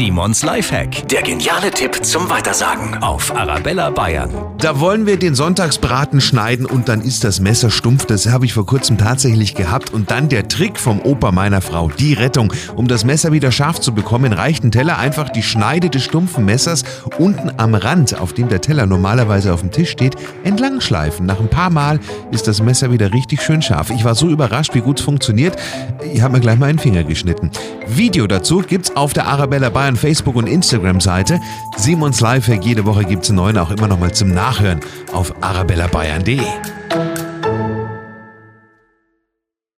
Simons Lifehack. Der geniale Tipp zum Weitersagen auf Arabella Bayern. Da wollen wir den Sonntagsbraten schneiden und dann ist das Messer stumpf. Das habe ich vor kurzem tatsächlich gehabt. Und dann der Trick vom Opa meiner Frau, die Rettung. Um das Messer wieder scharf zu bekommen, reicht ein Teller einfach die Schneide des stumpfen Messers unten am Rand, auf dem der Teller normalerweise auf dem Tisch steht, entlang schleifen. Nach ein paar Mal ist das Messer wieder richtig schön scharf. Ich war so überrascht, wie gut es funktioniert. Ich habe mir gleich mal einen Finger geschnitten. Video dazu gibt's auf der Arabella Bayern Facebook und Instagram Seite. Simons Lifehack, jede Woche gibt's einen neuen, auch immer noch mal zum Nachhören auf arabellabayern.de.